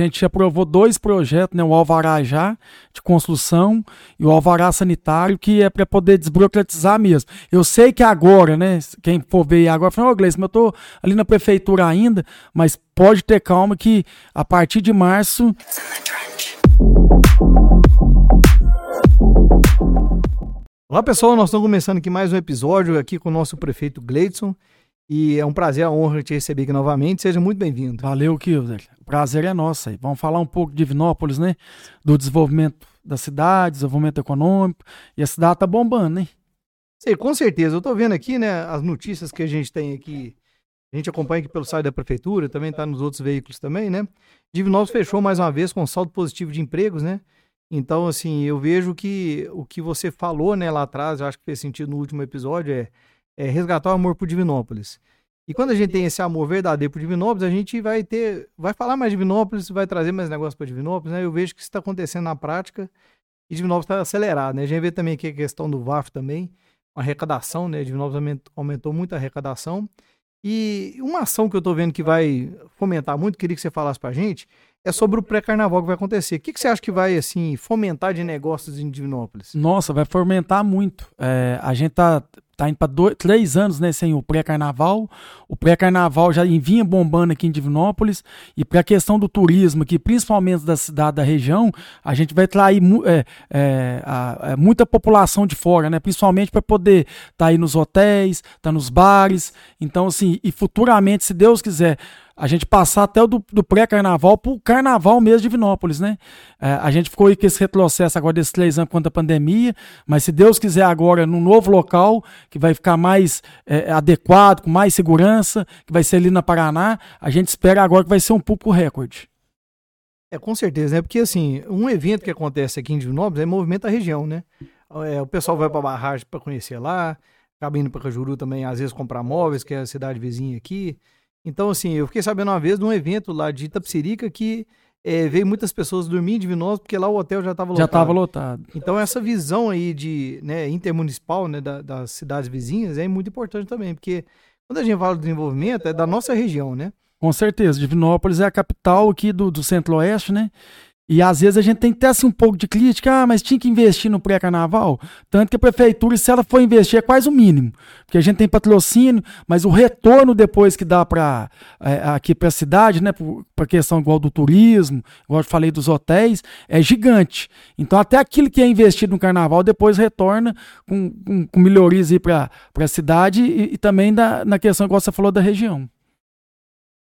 A gente aprovou dois projetos, né, o Alvará já, de construção, e o Alvará sanitário, que é para poder desburocratizar mesmo. Eu sei que agora, né, quem for ver agora, fala, ô oh, Gleice, mas eu tô ali na prefeitura ainda, mas pode ter calma que a partir de março... Olá pessoal, nós estamos começando aqui mais um episódio aqui com o nosso prefeito Gleidson. E é um prazer, a honra te receber aqui novamente. Seja muito bem-vindo. Valeu, Kilder. O prazer é nosso aí. Vamos falar um pouco de Divinópolis, né? Do desenvolvimento da cidade, desenvolvimento econômico. E a cidade tá bombando, né? Sim, com certeza. Eu tô vendo aqui, né, as notícias que a gente tem aqui. A gente acompanha aqui pelo site da prefeitura, também tá nos outros veículos também, né? Divinópolis fechou mais uma vez com saldo positivo de empregos, né? Então, assim, eu vejo que o que você falou, né, lá atrás, eu acho que fez sentido no último episódio, é é, resgatar o amor por Divinópolis. E quando a gente tem esse amor verdadeiro por Divinópolis, a gente vai ter, vai falar mais de Divinópolis, vai trazer mais negócios para Divinópolis, né? Eu vejo que isso está acontecendo na prática e Divinópolis está acelerado, né? A gente vê também aqui a questão do VAF também, arrecadação, né? Divinópolis aumentou, aumentou muito a arrecadação. E uma ação que eu estou vendo que vai fomentar muito, queria que você falasse para a gente, é sobre o pré-carnaval que vai acontecer. O que, que, você acha que vai assim fomentar de negócios em Divinópolis? Nossa, vai fomentar muito. É, a gente tá tá indo para três anos né, sem o pré-carnaval. O pré-carnaval já vinha bombando aqui em Divinópolis. E para a questão do turismo, aqui, principalmente da cidade da região, a gente vai trair é, é, a, é, muita população de fora, né? Principalmente para poder estar tá aí nos hotéis, estar tá nos bares. Então, assim, e futuramente, se Deus quiser, a gente passar até do, do pré-carnaval para o carnaval mesmo de Vinópolis, né? É, a gente ficou aí com esse retrocesso agora desses três anos quanto à pandemia, mas se Deus quiser agora, num novo local, que vai ficar mais é, adequado, com mais segurança, que vai ser ali na Paraná, a gente espera agora que vai ser um pouco recorde. É, com certeza, né? Porque, assim, um evento que acontece aqui em Divinópolis é movimento da região, né? É, o pessoal vai para Barragem para conhecer lá, acaba indo para Cajuru também, às vezes comprar móveis, que é a cidade vizinha aqui. Então, assim, eu fiquei sabendo uma vez de um evento lá de Itapsirica que é, veio muitas pessoas dormir em Divinópolis porque lá o hotel já estava lotado. Já estava lotado. Então, essa visão aí de né, intermunicipal né, da, das cidades vizinhas é muito importante também, porque quando a gente fala de desenvolvimento, é da nossa região, né? Com certeza. Divinópolis é a capital aqui do, do Centro-Oeste, né? E às vezes a gente tem ter assim, um pouco de crítica, ah, mas tinha que investir no pré-carnaval. Tanto que a prefeitura, se ela for investir, é quase o mínimo. Porque a gente tem patrocínio, mas o retorno depois que dá para é, aqui para a cidade, né, para questão igual do turismo, igual eu falei dos hotéis, é gigante. Então até aquilo que é investido no carnaval depois retorna com, com, com melhorias para a cidade e, e também da, na questão, igual você falou, da região.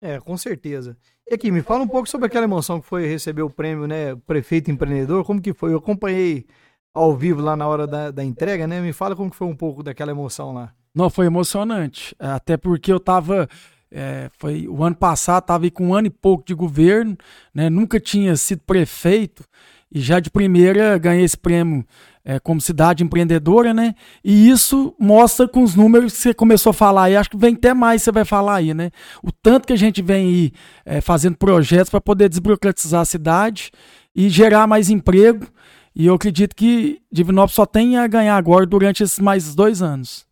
É, com certeza. E aqui, me fala um pouco sobre aquela emoção que foi receber o prêmio, né? Prefeito empreendedor, como que foi? Eu acompanhei ao vivo lá na hora da, da entrega, né? Me fala como que foi um pouco daquela emoção lá. Não, foi emocionante. Até porque eu tava. É, foi o ano passado, estava com um ano e pouco de governo, né? Nunca tinha sido prefeito e já de primeira ganhei esse prêmio é, como cidade empreendedora, né? E isso mostra com os números que você começou a falar aí, acho que vem até mais você vai falar aí, né? O tanto que a gente vem aí é, fazendo projetos para poder desburocratizar a cidade e gerar mais emprego. E eu acredito que Divinópolis só tem a ganhar agora durante esses mais dois anos.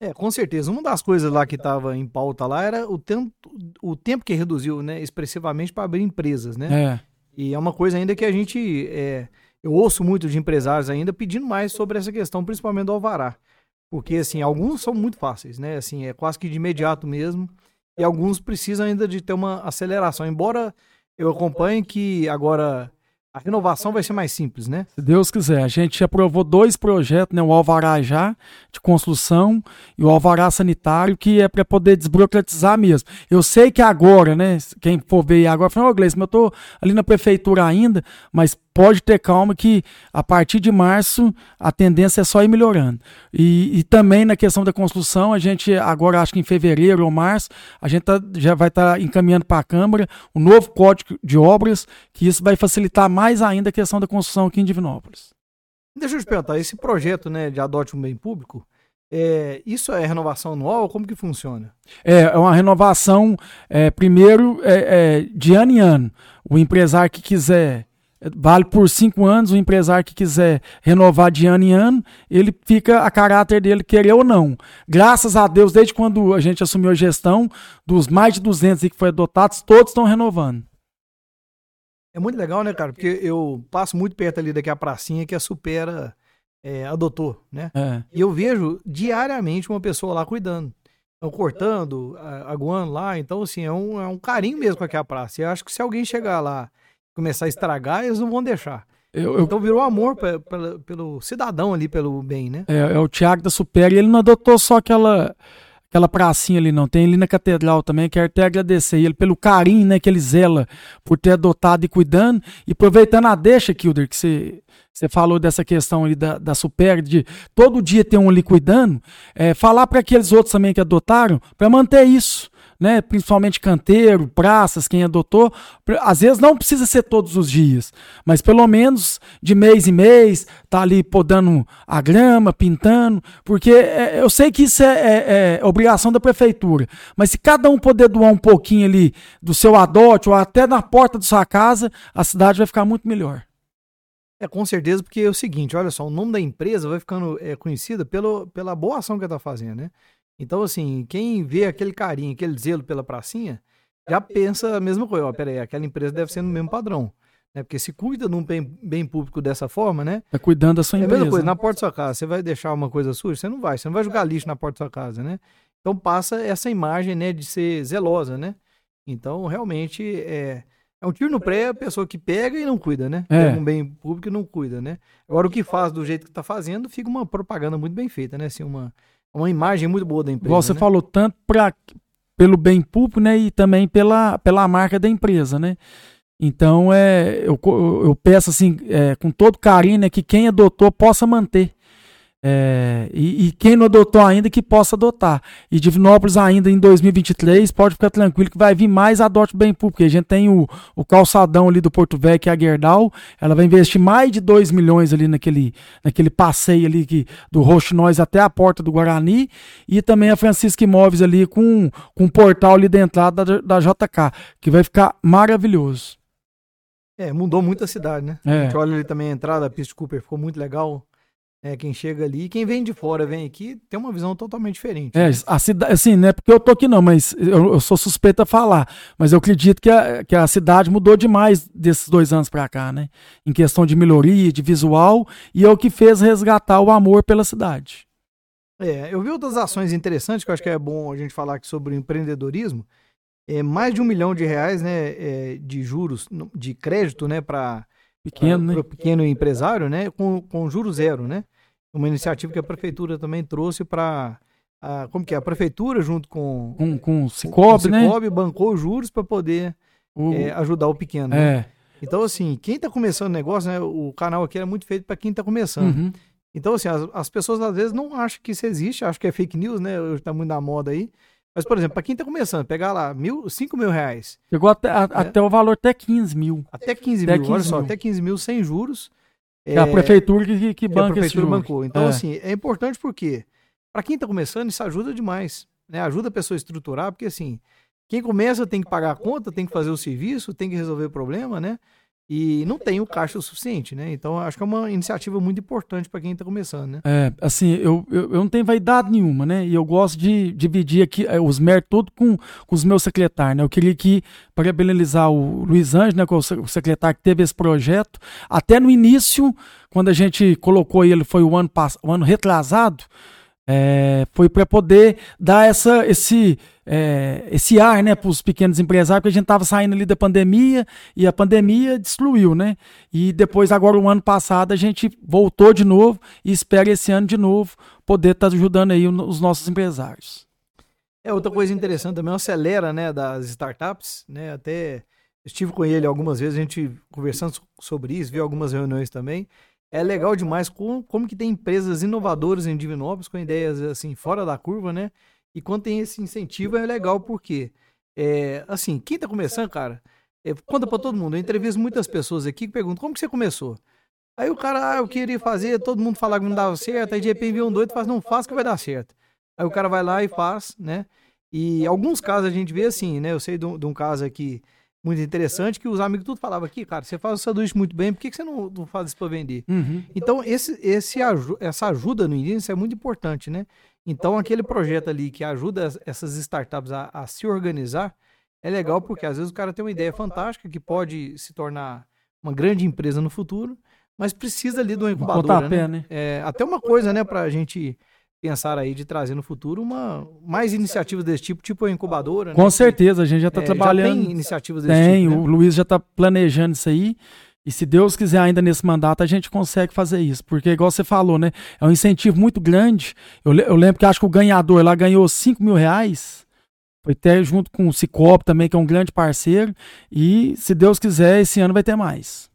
É, com certeza. Uma das coisas lá que estava em pauta lá era o tempo, o tempo que reduziu, né, expressivamente para abrir empresas, né? É. E é uma coisa ainda que a gente é, eu ouço muito de empresários ainda pedindo mais sobre essa questão, principalmente do alvará. Porque, assim, alguns são muito fáceis, né? Assim, é quase que de imediato mesmo. E alguns precisam ainda de ter uma aceleração. Embora eu acompanhe que agora a renovação vai ser mais simples, né? Se Deus quiser. A gente aprovou dois projetos, né? O Alvará já, de construção, e o Alvará sanitário, que é para poder desburocratizar mesmo. Eu sei que agora, né? Quem for ver agora, fala, ô oh, Gleice, eu tô ali na prefeitura ainda, mas pode ter calma que a partir de março a tendência é só ir melhorando. E, e também na questão da construção, a gente agora acho que em fevereiro ou março, a gente tá, já vai estar tá encaminhando para a Câmara o um novo código de obras, que isso vai facilitar mais ainda a questão da construção aqui em Divinópolis. Deixa eu te perguntar, esse projeto né, de adote um bem público, é, isso é renovação anual? Como que funciona? É, é uma renovação, é, primeiro, é, é, de ano em ano. O empresário que quiser vale por cinco anos, o empresário que quiser renovar de ano em ano, ele fica a caráter dele querer ou não. Graças a Deus, desde quando a gente assumiu a gestão, dos mais de 200 que foi adotados, todos estão renovando. É muito legal, né, cara? Porque eu passo muito perto ali daqui a pracinha que a Supera é, adotou, né? É. E eu vejo diariamente uma pessoa lá cuidando. Então, cortando, aguando lá. Então, assim, é um, é um carinho mesmo com aquela praça. E eu acho que se alguém chegar lá começar a estragar, eles não vão deixar. Eu, eu, Então virou amor pe- pela- pelo cidadão ali, pelo bem, né? é, é o Tiago da Supera e ele não adotou só aquela aquela pracinha ali não, tem ali na catedral também, quero até agradecer ele pelo carinho, né, que ele zela por ter adotado e cuidando, e aproveitando a deixa, Kilder, que você você falou dessa questão ali da, da Supera, de todo dia ter um ali cuidando, é, falar para aqueles outros também que adotaram, para manter isso, né, principalmente canteiro, praças, quem adotou, às vezes não precisa ser todos os dias, mas pelo menos de mês em mês, tá ali podando a grama, pintando, porque é, eu sei que isso é, é- é obrigação da prefeitura, mas se cada um puder doar um pouquinho ali do seu adote ou até na porta da sua casa, a cidade vai ficar muito melhor. É, com certeza, porque é o seguinte, olha só, o nome da empresa vai ficando é, conhecida pelo, pela boa ação que ela tá fazendo, né? Então, assim, quem vê aquele carinho, aquele zelo pela pracinha, já pensa a mesma coisa. Ó, peraí, aquela empresa deve ser no mesmo padrão. Né? Porque se cuida de um bem, bem público dessa forma, né? Tá cuidando da sua É a empresa. mesma coisa, na porta da sua casa, você vai deixar uma coisa suja? Você não vai, você não vai jogar lixo na porta da sua casa, né? Então passa essa imagem, né, de ser zelosa, né? Então, realmente, é, é um tiro no pré a pessoa que pega e não cuida, né? É. Pega um bem público e não cuida, né? Agora, o que faz do jeito que tá fazendo, fica uma propaganda muito bem feita, né? Assim, uma, uma imagem muito boa da empresa, Igual você né? falou, tanto pra, pelo bem público, né, e também pela, pela marca da empresa, né? Então, é, eu, eu peço, assim, é, com todo carinho, né, que quem adotou possa manter. É, e, e quem não adotou ainda, que possa adotar. E Divinópolis ainda em 2023, pode ficar tranquilo que vai vir mais adote bem público. porque A gente tem o, o calçadão ali do Porto Velho, que é a Gerdau, ela vai investir mais de 2 milhões ali naquele, naquele passeio ali que, do Roxinóis até a porta do Guarani, e também a Francisca Imóveis ali com, com um portal ali da entrada da, da JK, que vai ficar maravilhoso. É, mudou muito a cidade, né? A É. gente olha ali também a entrada da pista de Cooper, ficou muito legal. É, quem chega ali, quem vem de fora, vem aqui, tem uma visão totalmente diferente. É, a cidade, assim, não é porque eu tô aqui não, mas eu, eu sou suspeito a falar. Mas eu acredito que a, que a cidade mudou demais desses dois anos pra cá, né? Em questão de melhoria, de visual, e é o que fez resgatar o amor pela cidade. É, eu vi outras ações interessantes que eu acho que é bom a gente falar aqui sobre o empreendedorismo. É, mais de um milhão de reais né, é, de juros, de crédito né, para Pequeno, né? o pequeno empresário, né, com, com juros zero. Né? Uma iniciativa que a prefeitura também trouxe para. Como que é? A prefeitura, junto com, Com, com com Cicobi, o né? Cicobi, bancou os juros para poder O- é, ajudar o pequeno. né? é. Então, assim, quem está começando o negócio, né, o canal aqui é muito feito para quem está começando. Uhum. Então, assim, as, as pessoas às vezes não acham que isso existe, acham que é fake news, né? Hoje tá muito na moda aí. Mas, por exemplo, para quem tá começando, pegar lá mil, 5 mil reais, Chegou até, a- até o valor até 15 mil. até 15 Até mil, olha 15 só, mil. até 15 mil sem juros. Que é a prefeitura que, que, que que a banca prefeitura bancou. Então, É. assim, é importante porque, para quem tá começando, isso ajuda demais. Né? Ajuda a pessoa a estruturar, porque, assim, quem começa tem que pagar a conta, tem que fazer o serviço, tem que resolver o problema, né? E não tem o caixa o suficiente, né? Então, acho que é uma iniciativa muito importante para quem tá começando, né? É, assim, eu, eu, eu não tenho vaidade nenhuma, né? E eu gosto de dividir aqui é, os méritos todos com, com os meus secretários, né? Eu queria aqui parabenizar o Luiz Anjo, né? Que é o secretário que teve esse projeto. Até no início, quando a gente colocou ele, foi o ano, pass- o ano retrasado, é, foi para poder dar essa, esse, é, esse ar né, para os pequenos empresários, porque a gente estava saindo ali da pandemia e a pandemia destruiu, né? E depois, agora, o ano passado, a gente voltou de novo e espera esse ano de novo poder estar ajudando aí os nossos empresários. É, outra coisa interessante também, o acelera, né, das startups, né, até estive com ele algumas vezes, a gente conversando so- sobre isso, viu algumas reuniões também, é legal demais como, como que tem empresas inovadoras em Divinópolis com ideias, assim, fora da curva, né, e quando tem esse incentivo é legal porque, é, assim, quem tá começando, cara, é, conta pra todo mundo, eu entrevisto muitas pessoas aqui que perguntam, como que você começou? Aí o cara, ah, eu queria fazer, todo mundo falava que não dava certo, aí de repente vem um doido e faz, não, faz que vai dar certo. Aí o cara vai lá e faz, né? E alguns casos a gente vê assim, né? Eu sei de um, de um caso aqui muito interessante que os amigos tudo falavam aqui, cara, você faz o sanduíche muito bem, por que, que você não, não faz isso para vender? Então, esse, esse, essa ajuda no início é muito importante, né? Então, aquele projeto ali que ajuda as- essas startups a, a se organizar é legal porque às vezes o cara tem uma ideia fantástica que pode se tornar uma grande empresa no futuro, mas precisa ali de uma incubadora. Né? né? É, até uma coisa, né, pra gente pensar aí de trazer no futuro uma mais iniciativas desse tipo, tipo a incubadora. Com né? certeza, a gente já está É, trabalhando. tem iniciativas desse Tem, tipo. o né? Luiz já está planejando isso aí. E se Deus quiser, ainda nesse mandato, a gente consegue fazer isso. Porque, igual você falou, né? É um incentivo muito grande. Eu, eu lembro que acho que o ganhador lá ganhou 5 mil reais. Foi até junto com o Cicobi também, que é um grande parceiro. E, se Deus quiser, esse ano vai ter mais.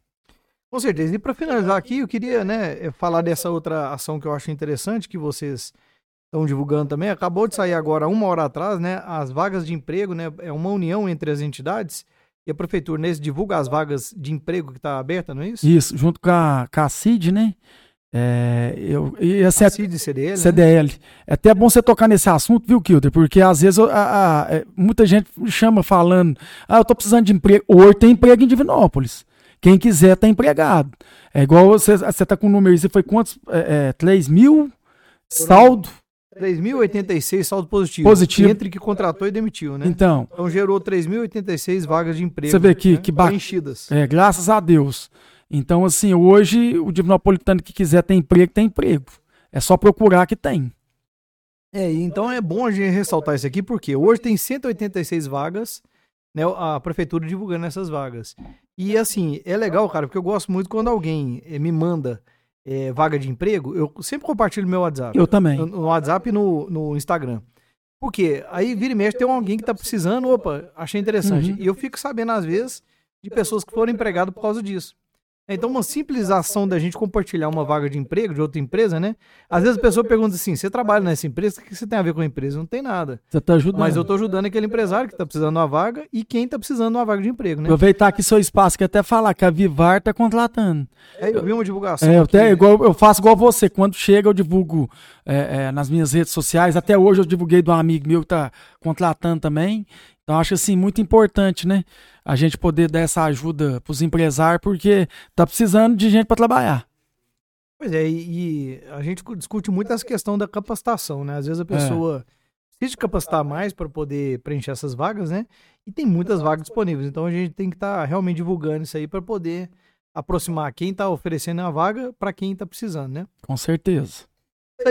Com certeza. E para finalizar aqui, eu queria né, eh, falar dessa outra ação que eu acho interessante, que vocês estão divulgando também. Acabou de sair agora, uma hora atrás, né? As vagas de emprego, né? É uma união entre as entidades. E a prefeitura, né, divulga as vagas de emprego que está aberta, não é isso? Isso, junto com a, com a CID, né? É, eu, e assim, A CID e CDL, né? CDL. É até bom você tocar nesse assunto, viu, Kilder? Porque às vezes a- a- é, muita gente me chama falando: ah, eu tô precisando de emprego. Hoje tem emprego em Divinópolis. Quem quiser tá empregado. É igual você, você tá com o número você foi quantos? É, é, 3 mil? Saldo? 3.086 saldo positivo. Positivo. Entre que contratou e demitiu, né? Então, Então gerou 3.086 vagas de emprego. Você vê que- né, que ba- preenchidas. é, graças a Deus. Então, assim, hoje o Divinopolitano que quiser ter emprego, tem emprego. É só procurar que tem. É, então é bom a gente ressaltar isso aqui, porque hoje tem 186 vagas, né? A prefeitura divulgando essas vagas. E assim, é legal, cara, porque eu gosto muito quando alguém eh, me manda eh, vaga de emprego, eu sempre compartilho meu WhatsApp. Eu também. No, no WhatsApp e no, no Instagram. Por quê? Aí vira e mexe, tem alguém que tá precisando, opa, achei interessante. Uhum. E eu fico sabendo, às vezes, de pessoas que foram empregadas por causa disso. Então, uma simples ação da gente compartilhar uma vaga de emprego de outra empresa, né? Às vezes a pessoa pergunta assim: você trabalha nessa empresa? O que você tem a ver com a empresa? Não tem nada. Você tá ajudando. Mas eu tô ajudando aquele empresário que tá precisando de uma vaga e quem tá precisando de uma vaga de emprego, né? Aproveitar aqui seu espaço, que até falar que a Vivar tá contratando. Aí eu vi uma divulgação. É, eu, aqui, até, né? igual, eu faço igual você. Quando chega, eu divulgo é, é, nas minhas redes sociais. Até hoje eu divulguei de um amigo meu que tá contratando também. Então, acho assim muito importante, né? A gente poder dar essa ajuda pros empresários, porque tá precisando de gente para trabalhar. Pois é, e, e a gente discute muito essa questão da capacitação, né? Às vezes a pessoa precisa de capacitar mais para poder preencher essas vagas, né? E tem muitas vagas disponíveis. Então a gente tem que estar realmente divulgando isso aí para poder aproximar quem está oferecendo a vaga para quem está precisando, né? Com certeza.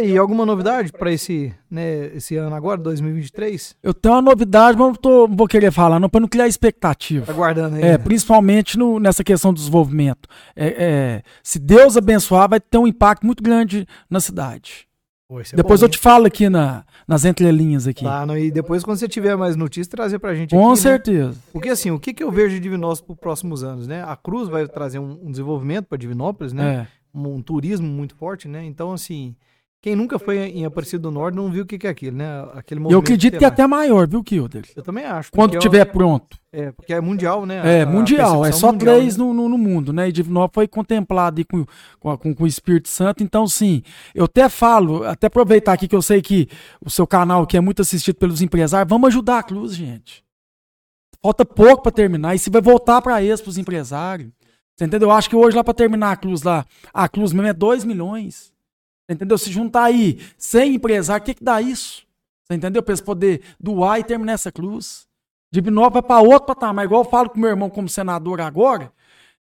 E alguma novidade para esse, né, esse ano agora, 2023? Eu tenho uma novidade, mas não, tô- não vou querer falar, não, para não criar expectativa. Tá guardando aí. É, né? principalmente no- nessa questão do desenvolvimento. É, é, se Deus abençoar, vai ter um impacto muito grande na cidade. Pô, é Depois bom, eu te falo aqui na, nas entrelinhas aqui. Tá, não, e depois, quando você tiver mais notícias, trazer pra gente Com aqui, né? certeza. Porque assim, o que, que eu vejo de Divinópolis para os próximos anos, né? A Cruz vai trazer um, um desenvolvimento para Divinópolis, né? É. Um, um turismo muito forte, né? Então, assim, quem nunca foi em Aparecido do Norte não viu o que, que é aquilo, né? Aquele Eu movimento acredito que é até maior, viu, Kilder? Eu também acho. Quando é- tiver pronto. É, porque é mundial, né? É, A- a mundial. É percepção só mundial, três né? no, no, no mundo, né? E Divinópolis foi contemplado com, com, a- com, com o Espírito Santo. Então, sim, eu até falo, até aproveitar aqui que eu sei que o seu canal, que é muito assistido pelos empresários, vamos ajudar a Cruz, gente. Falta pouco para terminar. E se vai voltar para eles, para os empresários. Você entendeu? Eu acho que hoje lá para terminar a Cruz lá, a Cruz mesmo é 2 milhões. Entendeu? Se juntar aí 100 empresários, o que, que dá isso? Você entendeu? Para eles poder doar e terminar essa Cruz. Divinópolis vai para outro patamar. Igual eu falo com meu irmão como senador agora.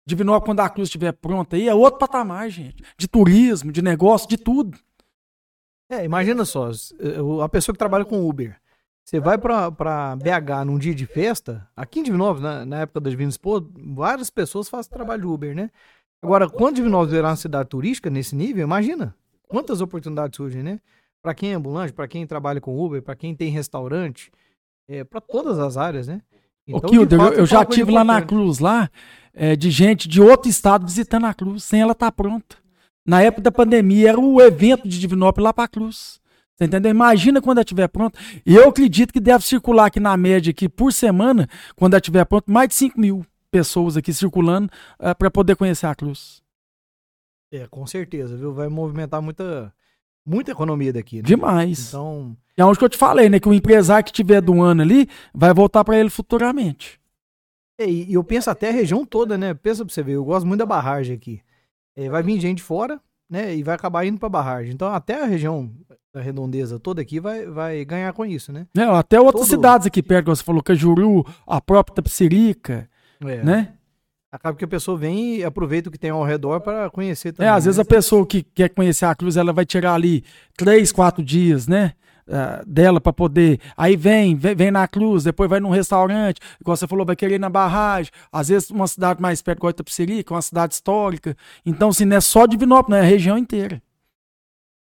Divinópolis, quando a Cruz estiver pronta aí, é outro patamar, gente. De turismo, de negócio, de tudo. É, imagina só, a pessoa que trabalha com Uber. Você vai pra BH num dia de festa, aqui em Divinópolis, na, na época da Divina Expo, várias pessoas fazem trabalho de Uber, né? Agora, quando Divinópolis virar uma cidade turística nesse nível, imagina quantas oportunidades surgem, né? Pra quem é ambulante, pra quem trabalha com Uber, pra quem tem restaurante, é, para todas as áreas, né? Ô, de Kilder, eu, eu é já tive lá na. Cruz, lá, é, de gente de outro estado visitando a Cruz, sem ela estar pronta. Na época da pandemia, era o evento de Divinópolis lá para a Cruz. Você entendeu? Imagina quando ela estiver pronta. E eu acredito que deve circular aqui na média, aqui, por semana, quando ela estiver pronta, mais de 5 mil pessoas aqui circulando para poder conhecer a Cruz. É, com certeza, viu? Vai movimentar muita, muita economia daqui, né? Demais. Então, É onde que eu te falei, né? Que o empresário que tiver do ano ali vai voltar para ele futuramente. É, e eu penso até a região toda, né? Pensa pra você ver, eu gosto muito da barragem aqui. É, vai vir gente fora, né? E vai acabar indo para barragem. Então até a região da redondeza toda aqui vai, vai ganhar com isso, né? É, até outras Todo... cidades aqui perto, você falou, Cajuru, a própria Tapsirica, é. né? Acaba que a pessoa vem e aproveita o que tem ao redor para conhecer também. É, às vezes né? a pessoa que quer conhecer a cruz, ela vai tirar ali três, quatro dias, né? Uh, dela para poder. Aí vem, vem, vem, na cruz, depois vai num restaurante, igual você falou, vai querer ir na barragem. Às vezes uma cidade mais perto, igual Itapecerica, uma cidade histórica. Então, assim, não é só Divinópolis, é a região inteira.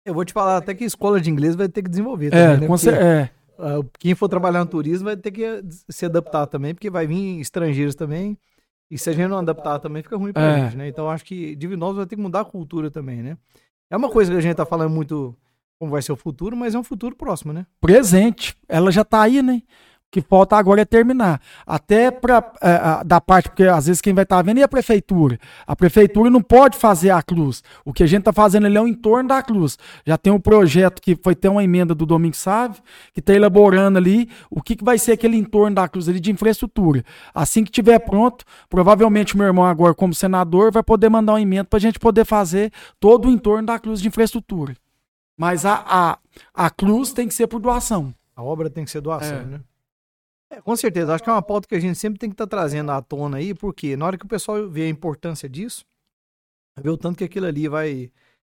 Eu vou te falar até que a escola de inglês vai ter que desenvolver. É, também, né? com porque, é. Uh, quem for trabalhar no turismo vai ter que se adaptar também, porque vai vir estrangeiros também. E se a gente não adaptar também, fica ruim pra é. gente, né? Então acho que Divinópolis vai ter que mudar a cultura também, né? É uma coisa que a gente tá falando muito como vai ser o futuro, mas é um futuro próximo, né? Presente. Ela já tá aí, né? O que falta agora é terminar. Até para é, da parte, porque às vezes quem vai estar tá vendo é a prefeitura. A prefeitura não pode fazer a cruz. O que a gente está fazendo ali é o entorno da cruz. Já tem um projeto que foi ter uma emenda do Domingo Sávio, que está elaborando ali o que, que vai ser aquele entorno da cruz ali de infraestrutura. Assim que tiver pronto, provavelmente o meu irmão agora, como senador, vai poder mandar uma emenda para a gente poder fazer todo o entorno da cruz de infraestrutura. Mas a, a, a cruz tem que ser por doação. A obra tem que ser doação, é. né? É, com certeza, acho que é uma pauta que a gente sempre tem que estar tá trazendo à tona aí, porque na hora que o pessoal vê a importância disso, vê o tanto que aquilo ali vai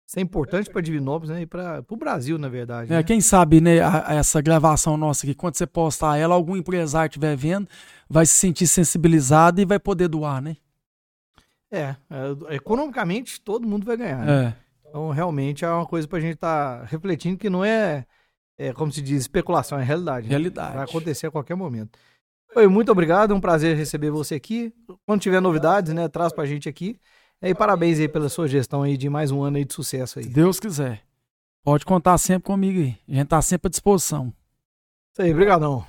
ser importante para Divinópolis né, e para o Brasil, na verdade. É, né? Quem sabe, né, a, essa gravação nossa aqui, quando você postar ela, algum empresário estiver vendo, vai se sentir sensibilizado e vai poder doar, né? É, é economicamente todo mundo vai ganhar. Né? É. Então, realmente é uma coisa para a gente estar tá refletindo que não é, é, como se diz, especulação, é realidade. Né? Realidade. Vai acontecer a qualquer momento. Oi, muito obrigado, é um prazer receber você aqui. Quando tiver novidades, né, traz para a gente aqui. E parabéns aí pela sua gestão aí de mais um ano aí de sucesso aí. Se Deus quiser. Pode contar sempre comigo aí. A gente tá sempre à disposição. Isso aí, brigadão.